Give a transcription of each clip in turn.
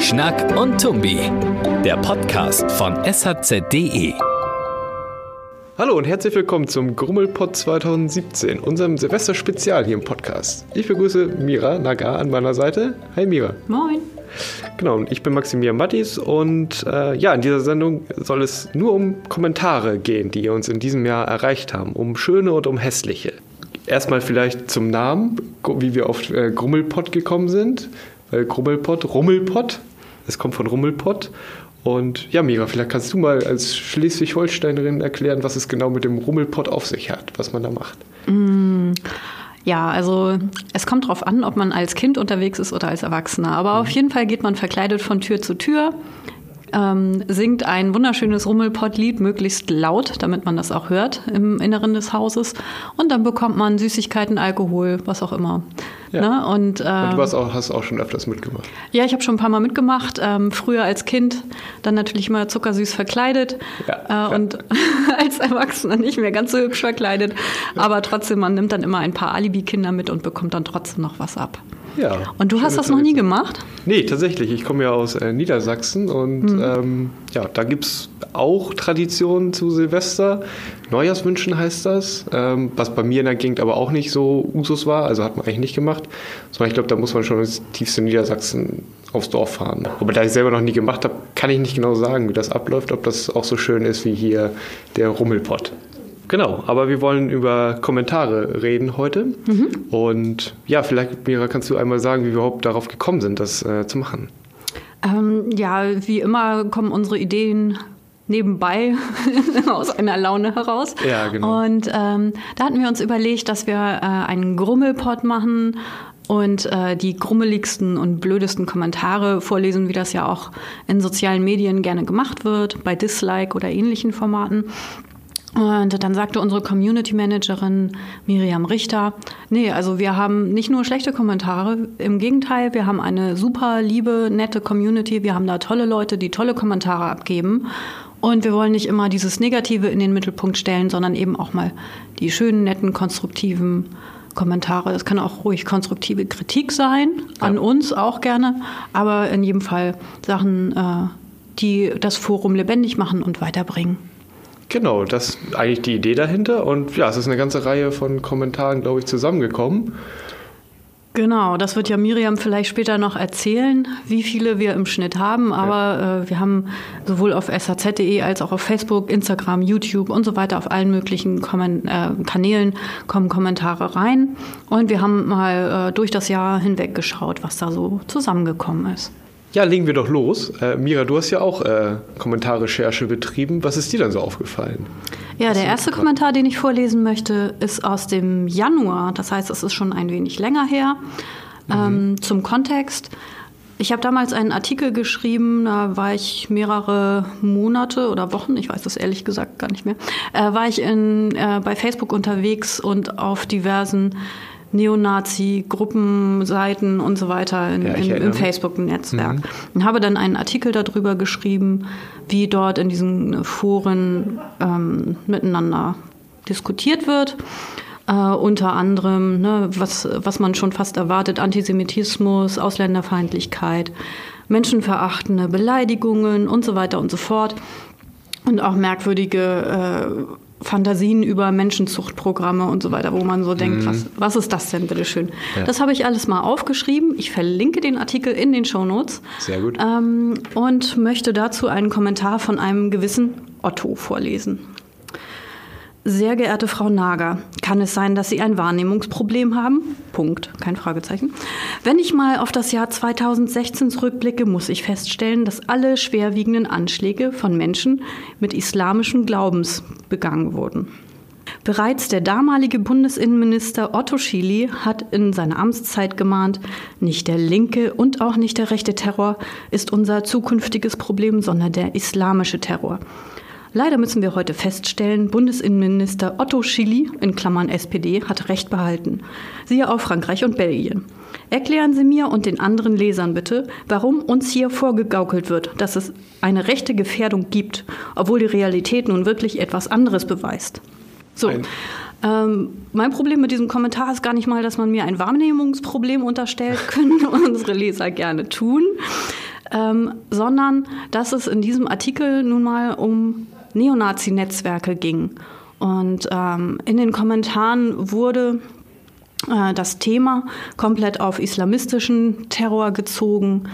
Schnack und Tumbi, der Podcast von shz.de. Hallo und herzlich willkommen zum Grummelpod 2017, unserem Silvester-Spezial hier im Podcast. Ich begrüße Mira Nagar an meiner Seite. Hi Mira. Moin. Genau, und ich bin Maximilian Mattis und äh, ja, in dieser Sendung soll es nur um Kommentare gehen, die uns in diesem Jahr erreicht haben, um schöne und um hässliche. Erstmal vielleicht zum Namen, wie wir auf äh, Grummelpott gekommen sind, weil Grummelpott, Rummelpott, es kommt von Rummelpott. Und ja, Mira, vielleicht kannst du mal als Schleswig-Holsteinerin erklären, was es genau mit dem Rummelpott auf sich hat, was man da macht. Mm, ja, also es kommt darauf an, ob man als Kind unterwegs ist oder als Erwachsener. Aber mhm. auf jeden Fall geht man verkleidet von Tür zu Tür, ähm, singt ein wunderschönes Rummelpott-Lied, möglichst laut, damit man das auch hört im Inneren des Hauses. Und dann bekommt man Süßigkeiten, Alkohol, was auch immer. Ja. Ne? Und, ähm, und, du hast auch, hast auch schon öfters mitgemacht. Ja, ich habe schon ein paar Mal mitgemacht. Ähm, früher als Kind, dann natürlich immer zuckersüß verkleidet. Ja, äh, und als Erwachsener nicht mehr ganz so hübsch verkleidet. Aber trotzdem, man nimmt dann immer ein paar Alibi-Kinder mit und bekommt dann trotzdem noch was ab. Ja. Und du hast das noch nie gemacht? Nee, tatsächlich. Ich komme ja aus äh, Niedersachsen und mhm. ähm, ja, da gibt es auch Traditionen zu Silvester. Neujahrswünschen heißt das, ähm, was bei mir in der Gegend aber auch nicht so Usus war, also hat man eigentlich nicht gemacht. Sondern ich glaube, da muss man schon ins tiefste Niedersachsen aufs Dorf fahren. Aber da ich selber noch nie gemacht habe, kann ich nicht genau sagen, wie das abläuft, ob das auch so schön ist wie hier der Rummelpott. Genau, aber wir wollen über Kommentare reden heute. Mhm. Und ja, vielleicht, Mira, kannst du einmal sagen, wie wir überhaupt darauf gekommen sind, das äh, zu machen? Ähm, ja, wie immer kommen unsere Ideen nebenbei aus einer Laune heraus. Ja, genau. Und ähm, da hatten wir uns überlegt, dass wir äh, einen Grummelpot machen und äh, die grummeligsten und blödesten Kommentare vorlesen, wie das ja auch in sozialen Medien gerne gemacht wird, bei Dislike oder ähnlichen Formaten. Und dann sagte unsere Community Managerin Miriam Richter, nee, also wir haben nicht nur schlechte Kommentare, im Gegenteil, wir haben eine super liebe, nette Community, wir haben da tolle Leute, die tolle Kommentare abgeben. Und wir wollen nicht immer dieses Negative in den Mittelpunkt stellen, sondern eben auch mal die schönen, netten, konstruktiven Kommentare. Das kann auch ruhig konstruktive Kritik sein, an ja. uns auch gerne, aber in jedem Fall Sachen, äh, die das Forum lebendig machen und weiterbringen. Genau, das ist eigentlich die Idee dahinter. Und ja, es ist eine ganze Reihe von Kommentaren, glaube ich, zusammengekommen. Genau, das wird ja Miriam vielleicht später noch erzählen, wie viele wir im Schnitt haben. Aber ja. äh, wir haben sowohl auf shz.de als auch auf Facebook, Instagram, YouTube und so weiter auf allen möglichen Kommen äh, Kanälen kommen Kommentare rein. Und wir haben mal äh, durch das Jahr hinweg geschaut, was da so zusammengekommen ist. Ja, legen wir doch los. Äh, Mira, du hast ja auch äh, Kommentarrecherche betrieben. Was ist dir dann so aufgefallen? Ja, der erste Kommentar, den ich vorlesen möchte, ist aus dem Januar. Das heißt, es ist schon ein wenig länger her. Mhm. Ähm, zum Kontext. Ich habe damals einen Artikel geschrieben, da war ich mehrere Monate oder Wochen, ich weiß das ehrlich gesagt gar nicht mehr, äh, war ich in, äh, bei Facebook unterwegs und auf diversen Neonazi-Gruppenseiten und so weiter in, ja, in, im Facebook-Netzwerk. Mhm. Und habe dann einen Artikel darüber geschrieben, wie dort in diesen Foren ähm, miteinander diskutiert wird. Äh, unter anderem, ne, was, was man schon fast erwartet, Antisemitismus, Ausländerfeindlichkeit, menschenverachtende Beleidigungen und so weiter und so fort. Und auch merkwürdige äh, Fantasien über Menschenzuchtprogramme und so weiter, wo man so denkt, mhm. was, was ist das denn, bitteschön? Ja. Das habe ich alles mal aufgeschrieben. Ich verlinke den Artikel in den Show Notes. Sehr gut. Ähm, und möchte dazu einen Kommentar von einem gewissen Otto vorlesen. Sehr geehrte Frau Nager, kann es sein, dass Sie ein Wahrnehmungsproblem haben? Punkt, kein Fragezeichen. Wenn ich mal auf das Jahr 2016 zurückblicke, muss ich feststellen, dass alle schwerwiegenden Anschläge von Menschen mit islamischem Glaubens begangen wurden. Bereits der damalige Bundesinnenminister Otto Schily hat in seiner Amtszeit gemahnt, nicht der linke und auch nicht der rechte Terror ist unser zukünftiges Problem, sondern der islamische Terror. Leider müssen wir heute feststellen, Bundesinnenminister Otto Schily in Klammern SPD hat recht behalten. Siehe auch Frankreich und Belgien. Erklären Sie mir und den anderen Lesern bitte, warum uns hier vorgegaukelt wird, dass es eine rechte Gefährdung gibt, obwohl die Realität nun wirklich etwas anderes beweist. So. Ähm, mein Problem mit diesem Kommentar ist gar nicht mal, dass man mir ein Wahrnehmungsproblem unterstellt, können unsere Leser gerne tun, ähm, sondern dass es in diesem Artikel nun mal um Neonazi-Netzwerke ging. Und ähm, in den Kommentaren wurde äh, das Thema komplett auf islamistischen Terror gezogen.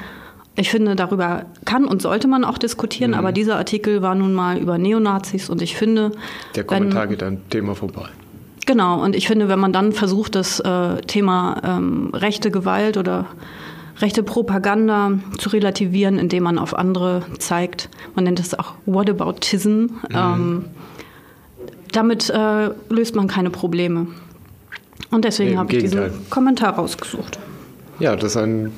Ich finde, darüber kann und sollte man auch diskutieren, mhm. aber dieser Artikel war nun mal über Neonazis und ich finde. Der Kommentar wenn, geht an Thema vorbei. Genau, und ich finde, wenn man dann versucht, das äh, Thema ähm, rechte Gewalt oder rechte Propaganda zu relativieren, indem man auf andere zeigt, man nennt es auch Whataboutism, mhm. ähm, damit äh, löst man keine Probleme. Und deswegen habe ich diesen Kommentar rausgesucht. Ja, das ist ein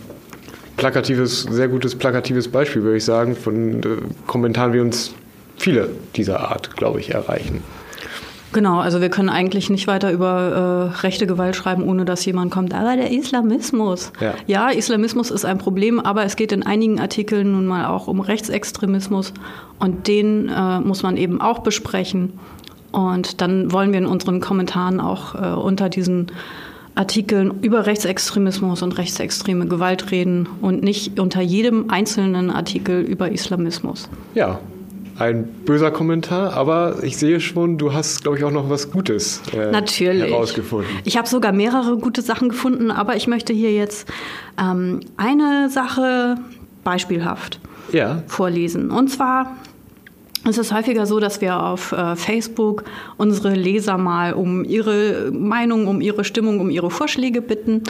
plakatives, sehr gutes plakatives Beispiel, würde ich sagen, von äh, Kommentaren, wie uns viele dieser Art, glaube ich, erreichen. Genau, also wir können eigentlich nicht weiter über äh, rechte Gewalt schreiben, ohne dass jemand kommt. Aber der Islamismus. Ja. ja, Islamismus ist ein Problem, aber es geht in einigen Artikeln nun mal auch um Rechtsextremismus und den äh, muss man eben auch besprechen. Und dann wollen wir in unseren Kommentaren auch äh, unter diesen Artikeln über Rechtsextremismus und rechtsextreme Gewalt reden und nicht unter jedem einzelnen Artikel über Islamismus. Ja, ein böser Kommentar, aber ich sehe schon, du hast, glaube ich, auch noch was Gutes äh, Natürlich. herausgefunden. Ich habe sogar mehrere gute Sachen gefunden, aber ich möchte hier jetzt ähm, eine Sache beispielhaft ja. vorlesen. Und zwar es ist häufiger so, dass wir auf äh, Facebook unsere Leser mal um ihre Meinung, um ihre Stimmung, um ihre Vorschläge bitten.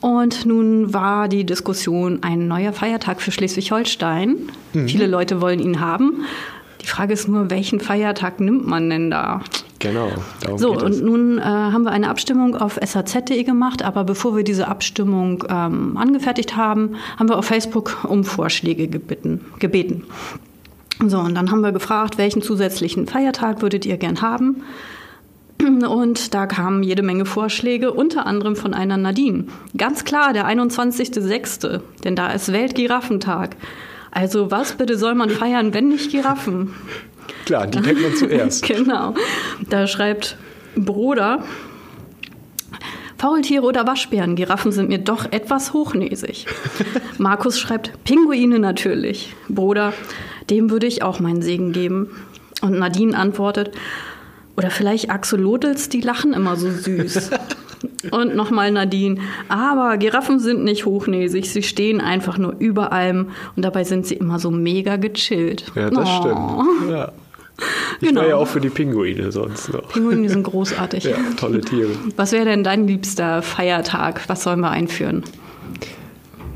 Und nun war die Diskussion ein neuer Feiertag für Schleswig-Holstein. Mhm. Viele Leute wollen ihn haben. Die Frage ist nur, welchen Feiertag nimmt man denn da? Genau. so, und nun äh, haben wir eine Abstimmung auf saz.de gemacht, aber bevor wir diese Abstimmung ähm, angefertigt haben, haben wir auf Facebook um Vorschläge gebeten. gebeten. So, und dann haben wir gefragt, welchen zusätzlichen Feiertag würdet ihr gern haben? Und da kamen jede Menge Vorschläge, unter anderem von einer Nadine. Ganz klar, der 21.06., denn da ist Weltgiraffentag. Also was bitte soll man feiern, wenn nicht Giraffen? Klar, die denkt man zuerst. genau. Da schreibt Bruder, Faultiere oder Waschbären, Giraffen sind mir doch etwas hochnäsig. Markus schreibt, Pinguine natürlich. Bruder, dem würde ich auch meinen Segen geben. Und Nadine antwortet, oder vielleicht Axolotls, die lachen immer so süß. Und nochmal Nadine. Aber Giraffen sind nicht hochnäsig. Sie stehen einfach nur über allem. Und dabei sind sie immer so mega gechillt. Ja, das oh. stimmt. Ja. Ich genau. war ja auch für die Pinguine sonst noch. Pinguine sind großartig. ja, tolle Tiere. Was wäre denn dein liebster Feiertag? Was sollen wir einführen?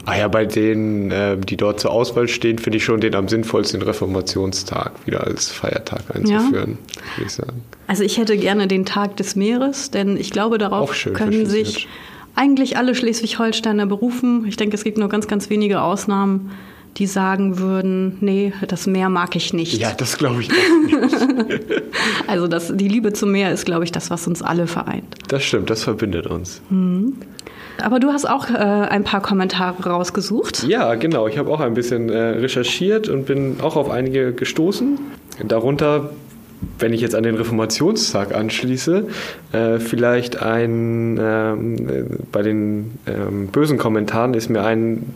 Ah ja, bei denen, äh, die dort zur Auswahl stehen, finde ich schon den am sinnvollsten Reformationstag wieder als Feiertag einzuführen, ja. würde ich sagen. Also ich hätte gerne den Tag des Meeres, denn ich glaube, darauf können sich eigentlich alle Schleswig-Holsteiner berufen. Ich denke, es gibt nur ganz, ganz wenige Ausnahmen, die sagen würden, nee, das Meer mag ich nicht. Ja, das glaube ich nicht. also das, die Liebe zum Meer ist, glaube ich, das, was uns alle vereint. Das stimmt, das verbindet uns. Mhm. Aber du hast auch äh, ein paar Kommentare rausgesucht. Ja, genau. Ich habe auch ein bisschen äh, recherchiert und bin auch auf einige gestoßen. Darunter, wenn ich jetzt an den Reformationstag anschließe, äh, vielleicht ein, ähm, bei den ähm, bösen Kommentaren ist mir ein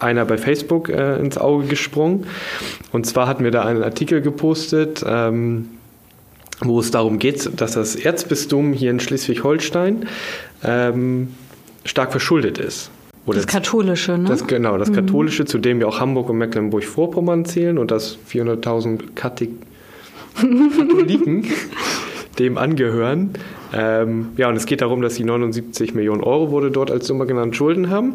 einer bei Facebook äh, ins Auge gesprungen. Und zwar hatten wir da einen Artikel gepostet, ähm, wo es darum geht, dass das Erzbistum hier in Schleswig-Holstein ähm, stark verschuldet ist. Oder das Katholische, ne? Das, genau, das mhm. Katholische, zu dem ja auch Hamburg und Mecklenburg-Vorpommern zählen und das 400.000 Katholiken dem angehören. Ähm, ja, und es geht darum, dass sie 79 Millionen Euro wurde dort als Summe genannt Schulden haben.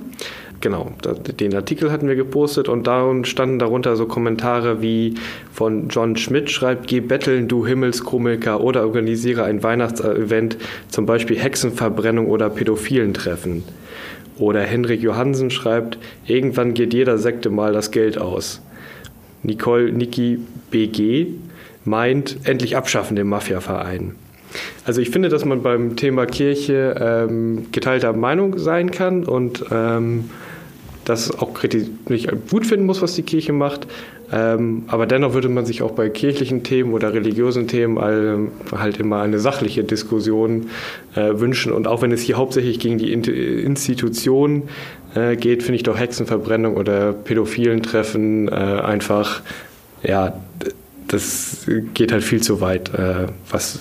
Genau, den Artikel hatten wir gepostet und da standen darunter so Kommentare wie von John Schmidt schreibt, geh betteln, du Himmelskomiker oder organisiere ein Weihnachtsevent, zum Beispiel Hexenverbrennung oder pädophilen Treffen. Oder Henrik Johansen schreibt, irgendwann geht jeder Sekte mal das Geld aus. Nicole Niki BG meint, endlich abschaffen den Mafiaverein. Also ich finde, dass man beim Thema Kirche ähm, geteilter Meinung sein kann und ähm, das auch nicht gut finden muss, was die Kirche macht. Ähm, aber dennoch würde man sich auch bei kirchlichen Themen oder religiösen Themen all, halt immer eine sachliche Diskussion äh, wünschen. Und auch wenn es hier hauptsächlich gegen die Institution äh, geht, finde ich doch Hexenverbrennung oder pädophilen Treffen äh, einfach, ja, das geht halt viel zu weit, äh, was,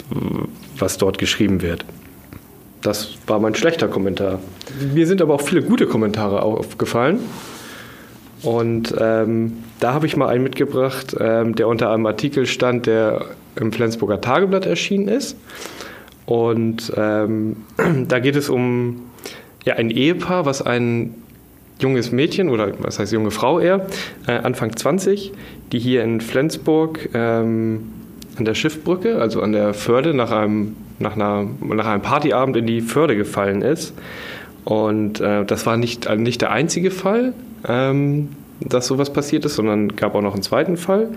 was dort geschrieben wird. Das war mein schlechter Kommentar. Mir sind aber auch viele gute Kommentare aufgefallen. Und ähm, da habe ich mal einen mitgebracht, ähm, der unter einem Artikel stand, der im Flensburger Tageblatt erschienen ist. Und ähm, da geht es um ja, ein Ehepaar, was ein junges Mädchen oder was heißt junge Frau eher, äh, Anfang 20, die hier in Flensburg ähm, an der Schiffbrücke, also an der Förde, nach einem, nach, einer, nach einem Partyabend in die Förde gefallen ist. Und äh, das war nicht, äh, nicht der einzige Fall, ähm, dass sowas passiert ist, sondern gab auch noch einen zweiten Fall.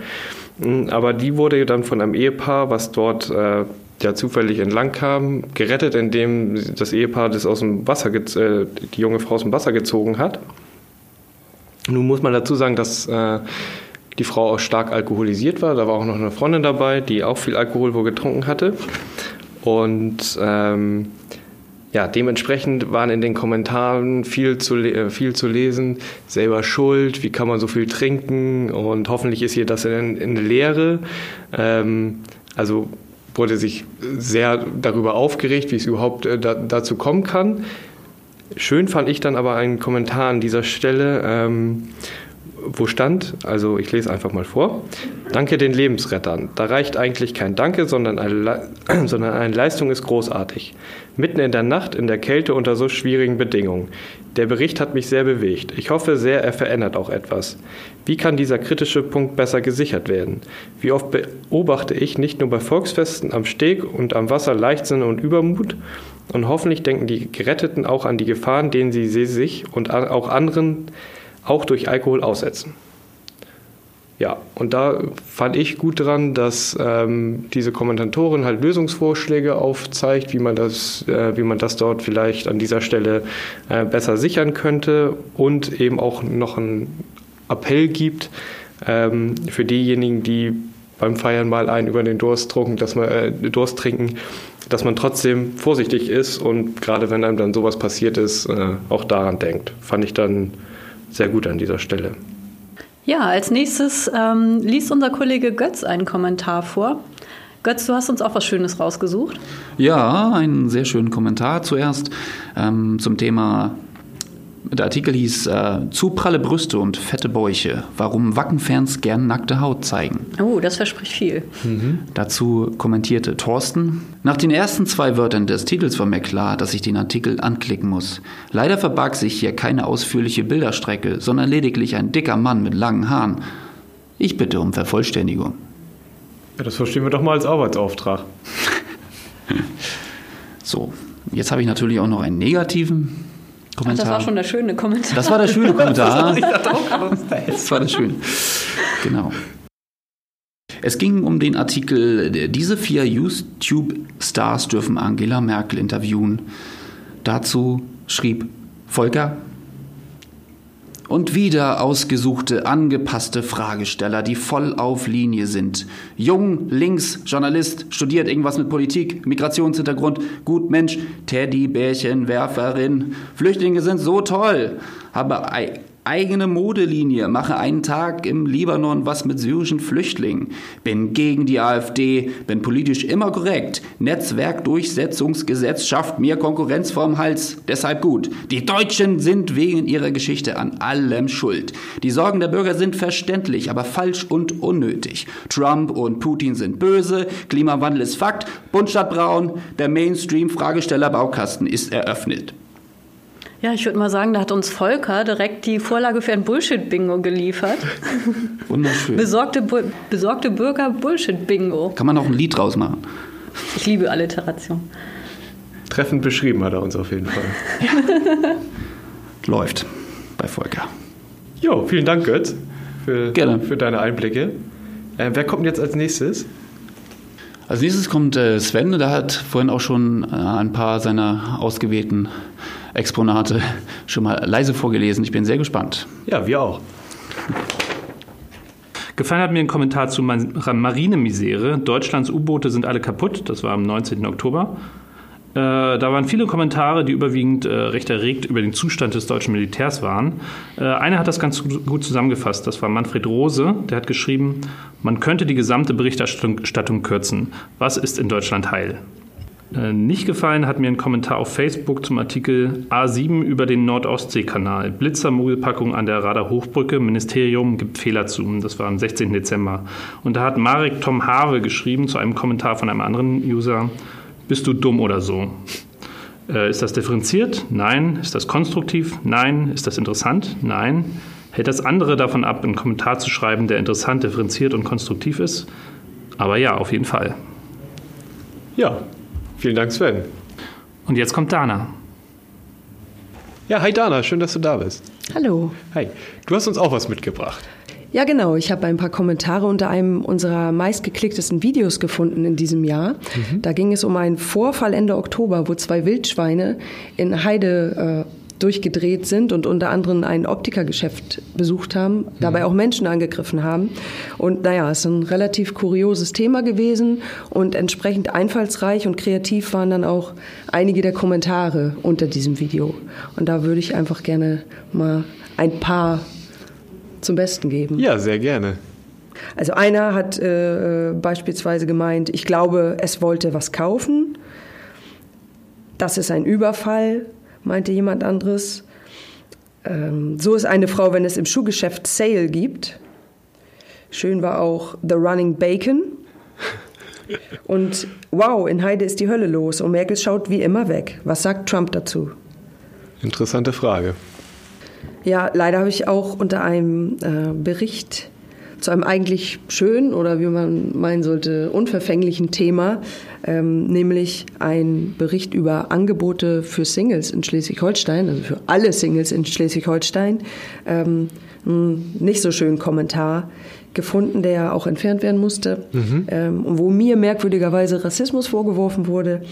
Mm, aber die wurde dann von einem Ehepaar, was dort äh, ja zufällig entlang kam, gerettet, indem das Ehepaar das aus dem Wasser, äh, die junge Frau aus dem Wasser gezogen hat. Nun muss man dazu sagen, dass äh, die Frau auch stark alkoholisiert war. Da war auch noch eine Freundin dabei, die auch viel Alkohol wohl getrunken hatte. Und ähm, ja, dementsprechend waren in den Kommentaren viel zu, äh, viel zu lesen, selber schuld, wie kann man so viel trinken und hoffentlich ist hier das in, in Lehre. Ähm, also wurde sich sehr darüber aufgeregt, wie es überhaupt äh, da, dazu kommen kann. Schön fand ich dann aber einen Kommentar an dieser Stelle, ähm, wo stand, also ich lese einfach mal vor, Danke den Lebensrettern. Da reicht eigentlich kein Danke, sondern eine, sondern eine Leistung ist großartig. Mitten in der Nacht, in der Kälte unter so schwierigen Bedingungen. Der Bericht hat mich sehr bewegt. Ich hoffe sehr, er verändert auch etwas. Wie kann dieser kritische Punkt besser gesichert werden? Wie oft beobachte ich nicht nur bei Volksfesten am Steg und am Wasser Leichtsinn und Übermut? Und hoffentlich denken die Geretteten auch an die Gefahren, denen sie sich und auch anderen auch durch Alkohol aussetzen. Ja, und da fand ich gut dran, dass ähm, diese Kommentatorin halt Lösungsvorschläge aufzeigt, wie man das, äh, wie man das dort vielleicht an dieser Stelle äh, besser sichern könnte und eben auch noch einen Appell gibt ähm, für diejenigen, die beim Feiern mal einen über den Durst trunken, dass man äh, Durst trinken, dass man trotzdem vorsichtig ist und gerade wenn einem dann sowas passiert ist, äh, auch daran denkt. Fand ich dann sehr gut an dieser Stelle. Ja, als nächstes ähm, liest unser Kollege Götz einen Kommentar vor. Götz, du hast uns auch was Schönes rausgesucht. Ja, einen sehr schönen Kommentar zuerst ähm, zum Thema der Artikel hieß äh, Zu pralle Brüste und fette Bäuche. Warum Wackenfans gern nackte Haut zeigen. Oh, das verspricht viel. Mhm. Dazu kommentierte Thorsten. Nach den ersten zwei Wörtern des Titels war mir klar, dass ich den Artikel anklicken muss. Leider verbarg sich hier keine ausführliche Bilderstrecke, sondern lediglich ein dicker Mann mit langen Haaren. Ich bitte um Vervollständigung. Ja, das verstehen wir doch mal als Arbeitsauftrag. so, jetzt habe ich natürlich auch noch einen negativen Kommentar. Ach, das war schon der schöne Kommentar. Das war der schöne Kommentar. das war der schöne. Genau. Es ging um den Artikel, diese vier YouTube-Stars dürfen Angela Merkel interviewen. Dazu schrieb Volker, und wieder ausgesuchte, angepasste Fragesteller, die voll auf Linie sind. Jung, links, Journalist, studiert irgendwas mit Politik, Migrationshintergrund, gut Mensch, Teddybärchenwerferin. Flüchtlinge sind so toll, aber eigene Modelinie, mache einen Tag im Libanon was mit syrischen Flüchtlingen, bin gegen die AfD, bin politisch immer korrekt, Netzwerkdurchsetzungsgesetz schafft mir Konkurrenz vorm Hals, deshalb gut. Die Deutschen sind wegen ihrer Geschichte an allem schuld. Die Sorgen der Bürger sind verständlich, aber falsch und unnötig. Trump und Putin sind böse, Klimawandel ist Fakt, Bunt statt Braun, der Mainstream-Fragesteller-Baukasten ist eröffnet. Ja, ich würde mal sagen, da hat uns Volker direkt die Vorlage für ein Bullshit-Bingo geliefert. Wunderschön. Besorgte, besorgte Bürger Bullshit-Bingo. Kann man auch ein Lied draus machen. Ich liebe Alliteration. Treffend beschrieben hat er uns auf jeden Fall. Läuft bei Volker. Jo, vielen Dank, Götz, für, Gerne. für deine Einblicke. Äh, wer kommt jetzt als nächstes? Als nächstes kommt äh, Sven, der hat vorhin auch schon äh, ein paar seiner ausgewählten Exponate schon mal leise vorgelesen. Ich bin sehr gespannt. Ja, wir auch. Gefallen hat mir ein Kommentar zu Marinemisere. Deutschlands U-Boote sind alle kaputt. Das war am 19. Oktober. Äh, da waren viele Kommentare, die überwiegend äh, recht erregt über den Zustand des deutschen Militärs waren. Äh, einer hat das ganz gut zusammengefasst. Das war Manfred Rose. Der hat geschrieben, man könnte die gesamte Berichterstattung kürzen. Was ist in Deutschland heil? Äh, nicht gefallen hat mir ein Kommentar auf Facebook zum Artikel A7 über den Nord-Ostsee-Kanal. Blitzermogelpackung an der Radar Hochbrücke. Ministerium gibt Fehler zu. Das war am 16. Dezember. Und da hat Marek Tom Have geschrieben zu einem Kommentar von einem anderen User bist du dumm oder so? Äh, ist das differenziert? Nein. Ist das konstruktiv? Nein. Ist das interessant? Nein. Hält das andere davon ab, einen Kommentar zu schreiben, der interessant, differenziert und konstruktiv ist? Aber ja, auf jeden Fall. Ja, vielen Dank, Sven. Und jetzt kommt Dana. Ja, hi Dana, schön, dass du da bist. Hallo. Hi, du hast uns auch was mitgebracht. Ja, genau. Ich habe ein paar Kommentare unter einem unserer meistgeklicktesten Videos gefunden in diesem Jahr. Mhm. Da ging es um einen Vorfall Ende Oktober, wo zwei Wildschweine in Heide äh, durchgedreht sind und unter anderem ein Optikergeschäft besucht haben, dabei auch Menschen angegriffen haben. Und naja, es ist ein relativ kurioses Thema gewesen und entsprechend einfallsreich und kreativ waren dann auch einige der Kommentare unter diesem Video. Und da würde ich einfach gerne mal ein paar zum Besten geben. Ja, sehr gerne. Also einer hat äh, beispielsweise gemeint, ich glaube, es wollte was kaufen. Das ist ein Überfall, meinte jemand anderes. Ähm, so ist eine Frau, wenn es im Schuhgeschäft Sale gibt. Schön war auch The Running Bacon. Und wow, in Heide ist die Hölle los und Merkel schaut wie immer weg. Was sagt Trump dazu? Interessante Frage. Ja, leider habe ich auch unter einem äh, Bericht zu einem eigentlich schönen oder wie man meinen sollte, unverfänglichen Thema, ähm, nämlich ein Bericht über Angebote für Singles in Schleswig-Holstein, also für alle Singles in Schleswig-Holstein, ähm, einen nicht so schönen Kommentar gefunden, der auch entfernt werden musste, mhm. ähm, wo mir merkwürdigerweise Rassismus vorgeworfen wurde.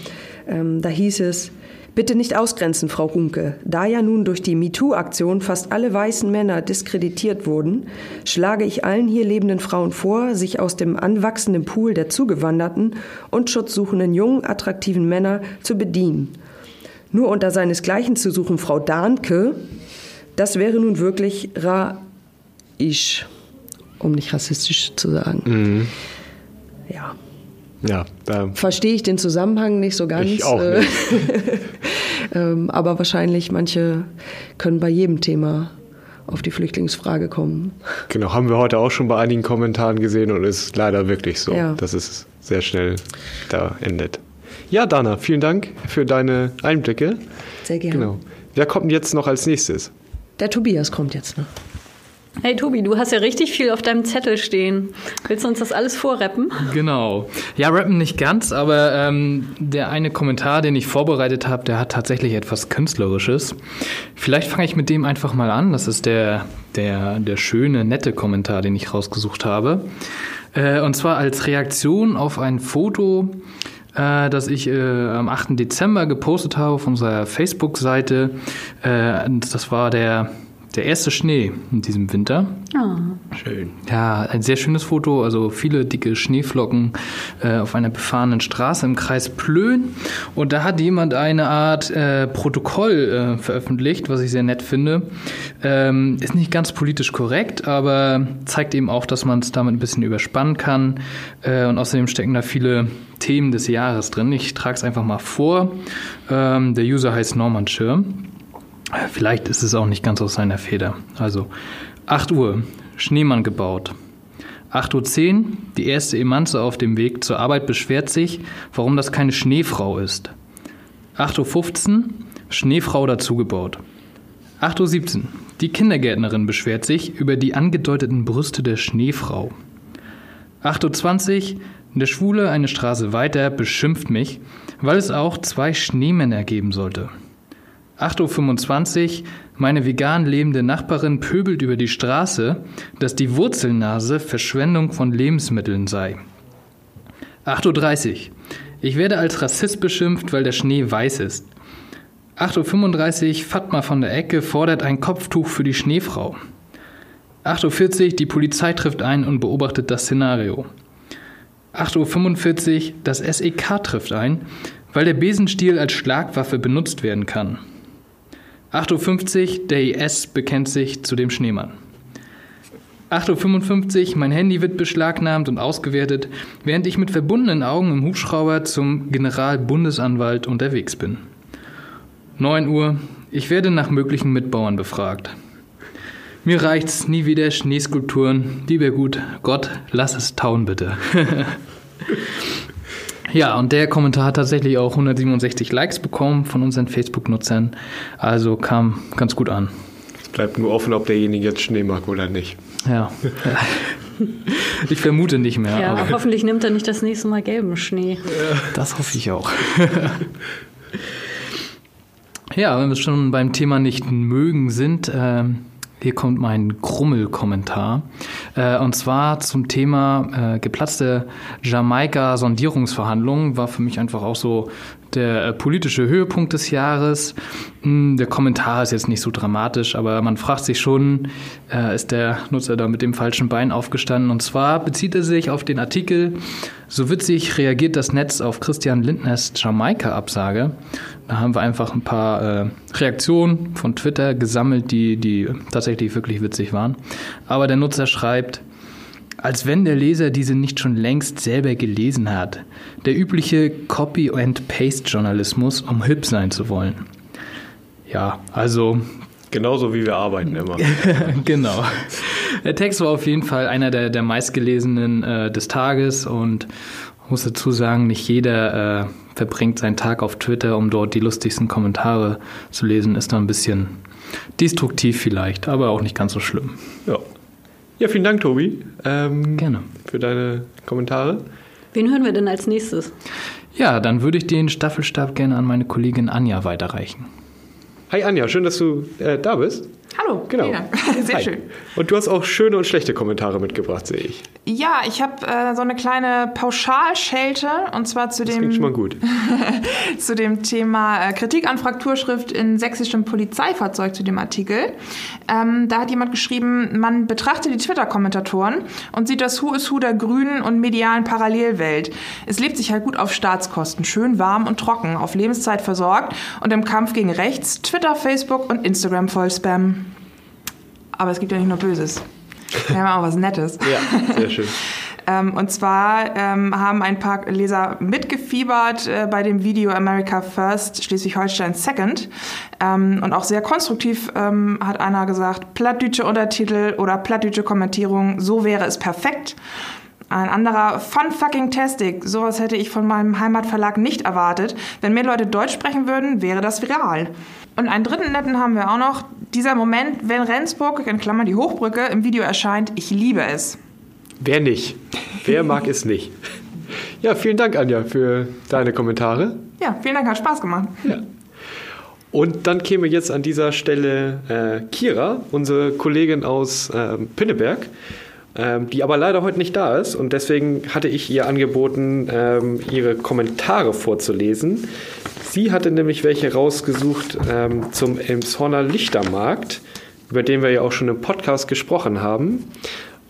Ähm, da hieß es, Bitte nicht ausgrenzen, Frau Runke. Da ja nun durch die MeToo-Aktion fast alle weißen Männer diskreditiert wurden, schlage ich allen hier lebenden Frauen vor, sich aus dem anwachsenden Pool der zugewanderten und schutzsuchenden jungen, attraktiven Männer zu bedienen. Nur unter seinesgleichen zu suchen, Frau Dahnke, das wäre nun wirklich ra-isch, um nicht rassistisch zu sagen. Mhm. Ja. Ja, verstehe ich den Zusammenhang nicht so ganz. Ich auch äh, nicht. ähm, aber wahrscheinlich manche können bei jedem Thema auf die Flüchtlingsfrage kommen. Genau, haben wir heute auch schon bei einigen Kommentaren gesehen und ist leider wirklich so, ja. dass es sehr schnell da endet. Ja, Dana, vielen Dank für deine Einblicke. Sehr gerne. Genau. Wer kommt jetzt noch als nächstes? Der Tobias kommt jetzt noch. Hey Tobi, du hast ja richtig viel auf deinem Zettel stehen. Willst du uns das alles vorrappen? Genau. Ja, rappen nicht ganz, aber ähm, der eine Kommentar, den ich vorbereitet habe, der hat tatsächlich etwas Künstlerisches. Vielleicht fange ich mit dem einfach mal an. Das ist der, der, der schöne, nette Kommentar, den ich rausgesucht habe. Äh, und zwar als Reaktion auf ein Foto, äh, das ich äh, am 8. Dezember gepostet habe auf unserer Facebook-Seite. Äh, das war der der erste Schnee in diesem Winter. Oh. Schön. Ja, ein sehr schönes Foto, also viele dicke Schneeflocken äh, auf einer befahrenen Straße im Kreis Plön. Und da hat jemand eine Art äh, Protokoll äh, veröffentlicht, was ich sehr nett finde. Ähm, ist nicht ganz politisch korrekt, aber zeigt eben auch, dass man es damit ein bisschen überspannen kann. Äh, und außerdem stecken da viele Themen des Jahres drin. Ich trage es einfach mal vor. Ähm, der User heißt Norman Schirm. Vielleicht ist es auch nicht ganz aus seiner Feder. Also 8 Uhr, Schneemann gebaut. 8.10 Uhr, die erste Emanze auf dem Weg zur Arbeit beschwert sich, warum das keine Schneefrau ist. 8.15 Uhr, Schneefrau dazugebaut. 8.17 Uhr, die Kindergärtnerin beschwert sich über die angedeuteten Brüste der Schneefrau. 8.20 Uhr, der Schwule eine Straße weiter beschimpft mich, weil es auch zwei Schneemänner geben sollte. 8.25 Uhr, meine vegan lebende Nachbarin pöbelt über die Straße, dass die Wurzelnase Verschwendung von Lebensmitteln sei. 8.30 Uhr, ich werde als Rassist beschimpft, weil der Schnee weiß ist. 8.35 Uhr, Fatma von der Ecke fordert ein Kopftuch für die Schneefrau. 8.40 Uhr, die Polizei trifft ein und beobachtet das Szenario. 8.45 Uhr, das SEK trifft ein, weil der Besenstiel als Schlagwaffe benutzt werden kann. 8.50 Uhr, der IS bekennt sich zu dem Schneemann. 8.55 Uhr, mein Handy wird beschlagnahmt und ausgewertet, während ich mit verbundenen Augen im Hubschrauber zum Generalbundesanwalt unterwegs bin. 9 Uhr, ich werde nach möglichen Mitbauern befragt. Mir reicht's nie wieder Schneeskulpturen. Lieber gut, Gott, lass es tauen bitte. ja, und der Kommentar hat tatsächlich auch 167 Likes bekommen von unseren Facebook-Nutzern. Also kam ganz gut an. Es bleibt nur offen, ob derjenige jetzt Schnee mag oder nicht. Ja. Ich vermute nicht mehr. Ja, aber hoffentlich nimmt er nicht das nächste Mal gelben Schnee. das hoffe ich auch. ja, wenn wir schon beim Thema nicht mögen sind, ähm, hier kommt mein Grummel-Kommentar. Äh, und zwar zum Thema äh, geplatzte Jamaika-Sondierungsverhandlungen. War für mich einfach auch so der äh, politische Höhepunkt des Jahres. Hm, der Kommentar ist jetzt nicht so dramatisch, aber man fragt sich schon, äh, ist der Nutzer da mit dem falschen Bein aufgestanden? Und zwar bezieht er sich auf den Artikel, so witzig reagiert das Netz auf Christian Lindners Jamaika-Absage. Da haben wir einfach ein paar äh, Reaktionen von Twitter gesammelt, die, die tatsächlich wirklich witzig waren. Aber der Nutzer schreibt, als wenn der Leser diese nicht schon längst selber gelesen hat. Der übliche Copy-and-Paste-Journalismus, um hip sein zu wollen. Ja, also Genauso wie wir arbeiten immer. genau. Der Text war auf jeden Fall einer der, der meistgelesenen äh, des Tages und muss dazu sagen, nicht jeder äh, verbringt seinen Tag auf Twitter, um dort die lustigsten Kommentare zu lesen. Ist da ein bisschen destruktiv vielleicht, aber auch nicht ganz so schlimm. Ja, ja vielen Dank, Tobi. Ähm, Gerne. Für deine Kommentare. Wen hören wir denn als nächstes? Ja, dann würde ich den Staffelstab gerne an meine Kollegin Anja weiterreichen. Hi Anja, schön, dass du äh, da bist. Hallo, Genau. Dank. Sehr Hi. schön. Und du hast auch schöne und schlechte Kommentare mitgebracht, sehe ich. Ja, ich habe äh, so eine kleine Pauschalschelte und zwar zu Das dem schon mal gut. zu dem Thema äh, Kritik an Frakturschrift in sächsischem Polizeifahrzeug zu dem Artikel. Ähm, da hat jemand geschrieben, man betrachtet die Twitter-Kommentatoren und sieht das Who is Who der grünen und medialen Parallelwelt. Es lebt sich halt gut auf Staatskosten, schön warm und trocken, auf Lebenszeit versorgt und im Kampf gegen rechts, Twitter, Facebook und Instagram voll Spam. Aber es gibt ja nicht nur Böses. Wir haben auch was Nettes. Ja, sehr schön. Ähm, und zwar ähm, haben ein paar Leser mitgefiebert äh, bei dem Video America First, Schleswig-Holstein Second. Ähm, und auch sehr konstruktiv ähm, hat einer gesagt, plattdeutsche Untertitel oder plattdeutsche Kommentierung, so wäre es perfekt. Ein anderer, fun fucking tastic. Sowas hätte ich von meinem Heimatverlag nicht erwartet. Wenn mehr Leute Deutsch sprechen würden, wäre das viral. Und einen dritten netten haben wir auch noch. Dieser Moment, wenn Rendsburg, in Klammern die Hochbrücke, im Video erscheint, ich liebe es. Wer nicht? Wer mag es nicht? Ja, vielen Dank, Anja, für deine Kommentare. Ja, vielen Dank, hat Spaß gemacht. Und dann käme jetzt an dieser Stelle äh, Kira, unsere Kollegin aus ähm, Pinneberg, ähm, die aber leider heute nicht da ist. Und deswegen hatte ich ihr angeboten, ähm, ihre Kommentare vorzulesen. Sie hatte nämlich welche rausgesucht ähm, zum Elmshorner Lichtermarkt, über den wir ja auch schon im Podcast gesprochen haben.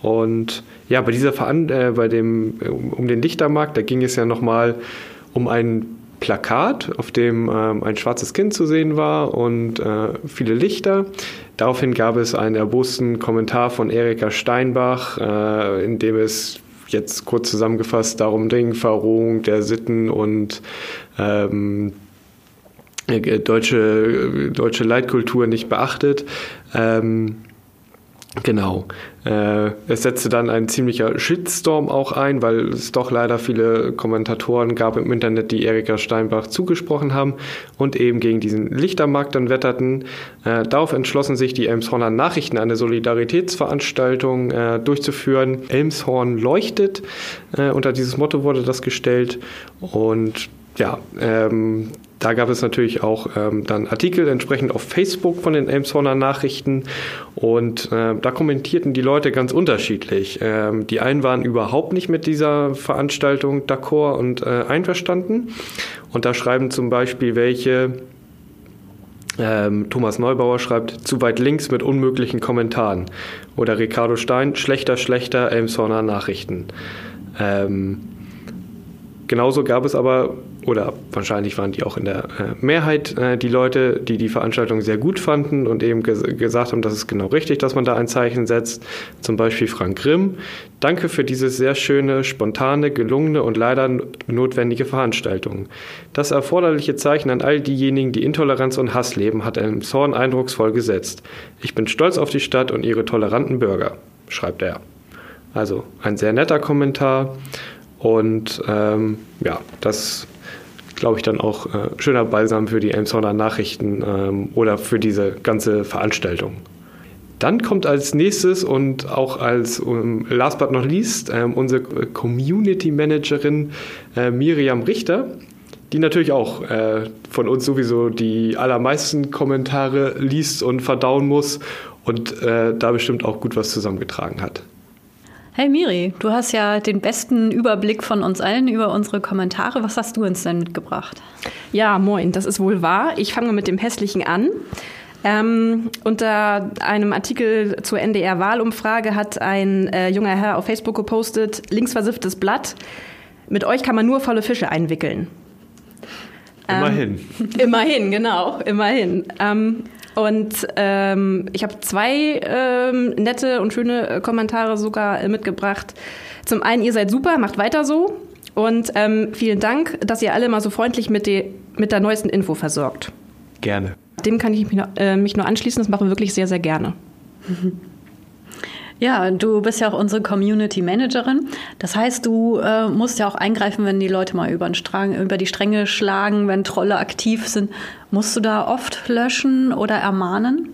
Und ja, bei dieser Veran äh, bei dem um um den Lichtermarkt, da ging es ja nochmal um ein Plakat, auf dem ähm, ein schwarzes Kind zu sehen war und äh, viele Lichter. Daraufhin gab es einen erbosten Kommentar von Erika Steinbach, äh, in dem es jetzt kurz zusammengefasst darum ging, Verrohung der Sitten und ähm, äh, deutsche, deutsche Leitkultur nicht beachtet. Ähm, Genau. Äh, es setzte dann ein ziemlicher Shitstorm auch ein, weil es doch leider viele Kommentatoren gab im Internet, die Erika Steinbach zugesprochen haben und eben gegen diesen Lichtermarkt dann wetterten. Äh, darauf entschlossen sich die Elmshorner Nachrichten, eine Solidaritätsveranstaltung äh, durchzuführen. Elmshorn leuchtet. Äh, unter dieses Motto wurde das gestellt. Und ja, ähm, da gab es natürlich auch ähm, dann Artikel entsprechend auf Facebook von den Elmshorner Nachrichten und äh, da kommentierten die Leute ganz unterschiedlich. Ähm, die einen waren überhaupt nicht mit dieser Veranstaltung d'accord und äh, einverstanden und da schreiben zum Beispiel welche, Ähm, Thomas Neubauer schreibt, zu weit links mit unmöglichen Kommentaren. Oder Ricardo Stein, schlechter, schlechter, Elmshorner Nachrichten. Ähm, genauso gab es aber, oder wahrscheinlich waren die auch in der äh, Mehrheit äh, die Leute, die die Veranstaltung sehr gut fanden und eben ges gesagt haben, das ist genau richtig, dass man da ein Zeichen setzt. Zum Beispiel Frank Grimm. Danke für diese sehr schöne, spontane, gelungene und leider notwendige Veranstaltung. Das erforderliche Zeichen an all diejenigen, die Intoleranz und Hass leben, hat Elmshorn eindrucksvoll gesetzt. Ich bin stolz auf die Stadt und ihre toleranten Bürger, schreibt er. Also ein sehr netter Kommentar und ähm, ja, das glaube ich, dann auch äh, schöner Balsam für die Elmshorner Nachrichten ähm, oder für diese ganze Veranstaltung. Dann kommt als nächstes und auch als um, last but not least ähm, unsere Community Managerin äh, Miriam Richter, die natürlich auch äh, von uns sowieso die allermeisten Kommentare liest und verdauen muss und äh, da bestimmt auch gut was zusammengetragen hat. Hey Miri, du hast ja den besten Überblick von uns allen über unsere Kommentare. Was hast du uns denn mitgebracht? Ja, moin, das ist wohl wahr. Ich fange mit dem Hässlichen an. Ähm, unter einem Artikel zur NDR-Wahlumfrage hat ein äh, junger Herr auf Facebook gepostet, linksversifftes Blatt, mit euch kann man nur volle Fische einwickeln. Immerhin. Ähm, immerhin, genau, immerhin. Ähm, und ähm, ich habe zwei ähm, nette und schöne äh, Kommentare sogar äh, mitgebracht. Zum einen, ihr seid super, macht weiter so. Und ähm, vielen Dank, dass ihr alle mal so freundlich mit, die, mit der neuesten Info versorgt. Gerne. Dem kann ich mich, nur, äh, mich nur anschließen. Das machen wir wirklich sehr, sehr gerne. Ja, du bist ja auch unsere Community Managerin. Das heißt, du äh, musst ja auch eingreifen, wenn die Leute mal über, Strang, über die Stränge schlagen, wenn Trolle aktiv sind. Musst du da oft löschen oder ermahnen?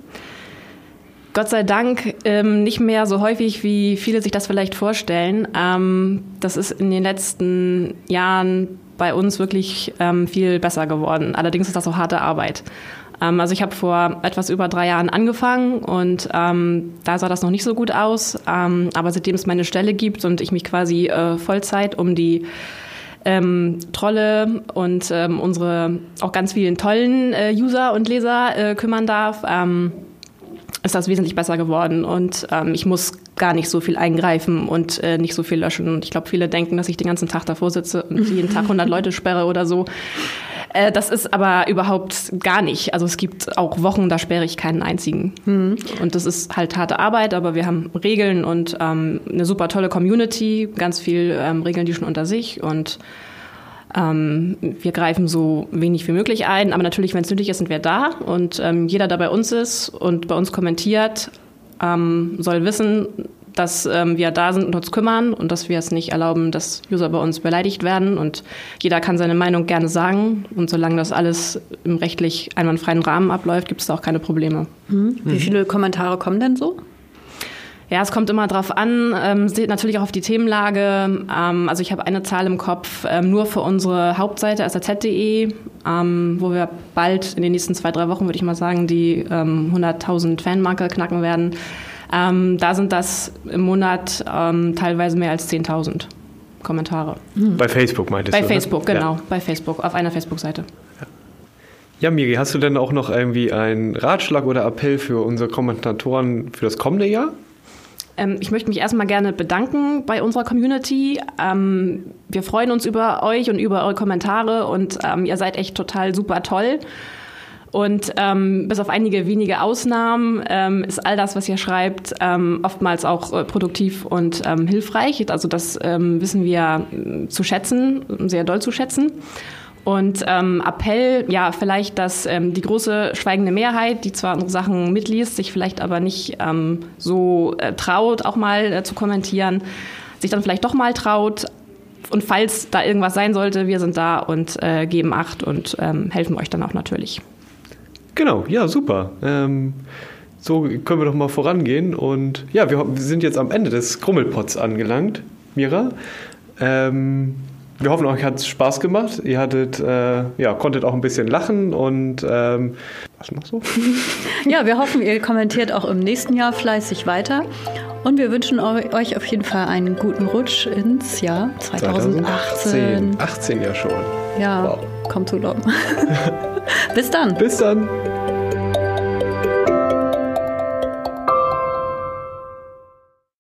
Gott sei Dank ähm, nicht mehr so häufig, wie viele sich das vielleicht vorstellen. Ähm, das ist in den letzten Jahren bei uns wirklich ähm, viel besser geworden. Allerdings ist das auch harte Arbeit. Ähm, also ich habe vor etwas über drei Jahren angefangen und ähm, da sah das noch nicht so gut aus. Ähm, aber seitdem es meine Stelle gibt und ich mich quasi äh, Vollzeit um die ähm, Trolle und ähm, unsere auch ganz vielen tollen äh, User und Leser äh, kümmern darf, ähm, ist das wesentlich besser geworden. Und ich muss gar nicht so viel eingreifen und äh, nicht so viel löschen. Und ich glaube, viele denken, dass ich den ganzen Tag davor sitze und jeden Tag 100 Leute sperre oder so. Äh, das ist aber überhaupt gar nicht. Also es gibt auch Wochen, da sperre ich keinen einzigen. Mhm. Und das ist halt harte Arbeit, aber wir haben Regeln und ähm, eine super tolle Community, ganz viel ähm, Regeln die schon unter sich und ähm, wir greifen so wenig wie möglich ein, aber natürlich, wenn es nötig ist, sind wir da und ähm, jeder, der bei uns ist und bei uns kommentiert, ähm, soll wissen, dass ähm, wir da sind und uns kümmern und dass wir es nicht erlauben, dass User bei uns beleidigt werden. Und jeder kann seine Meinung gerne sagen. Und solange das alles im rechtlich einwandfreien Rahmen abläuft, gibt es da auch keine Probleme. Mhm. Wie viele Kommentare kommen denn so? Ja, es kommt immer drauf an, ähm, natürlich auch auf die Themenlage. Ähm, also ich habe eine Zahl im Kopf, ähm, nur für unsere Hauptseite saz.de, ähm, wo wir bald in den nächsten zwei, drei Wochen, würde ich mal sagen, die ähm, 100.000 Fanmarke knacken werden. Ähm, da sind das im Monat ähm, teilweise mehr als 10.000 Kommentare. Bei Facebook meintest Bei du? ne? Facebook, genau. Ja. Bei Facebook, auf einer Facebook-Seite. Ja, Miri, hast du denn auch noch irgendwie einen Ratschlag oder Appell für unsere Kommentatoren für das kommende Jahr? Ähm, ich möchte mich erstmal gerne bedanken bei unserer Community. Ähm, wir freuen uns über euch und über eure Kommentare und ähm, ihr seid echt total super toll. Und ähm, bis auf einige wenige Ausnahmen ähm, ist all das, was ihr schreibt, ähm, oftmals auch äh, produktiv und ähm, hilfreich. Also das ähm, wissen wir äh, zu schätzen, sehr doll zu schätzen. Und ähm, Appell, ja, vielleicht, dass ähm, die große schweigende Mehrheit, die zwar unsere Sachen mitliest, sich vielleicht aber nicht ähm, so äh, traut, auch mal äh, zu kommentieren, sich dann vielleicht doch mal traut. Und falls da irgendwas sein sollte, wir sind da und äh, geben Acht und ähm, helfen euch dann auch natürlich. Genau, ja, super. Ähm, so können wir doch mal vorangehen. Und ja, wir, wir sind jetzt am Ende des Krummelpots angelangt, Mira. Ähm, wir hoffen, euch hat es Spaß gemacht. Ihr hattet, äh, ja, konntet auch ein bisschen lachen und ähm, was machst du? Ja, wir hoffen, ihr kommentiert auch im nächsten Jahr fleißig weiter. Und wir wünschen euch auf jeden Fall einen guten Rutsch ins Jahr 2018. 18 ja schon. Ja, Wow. Kommt zu glauben. Bis dann. Bis dann.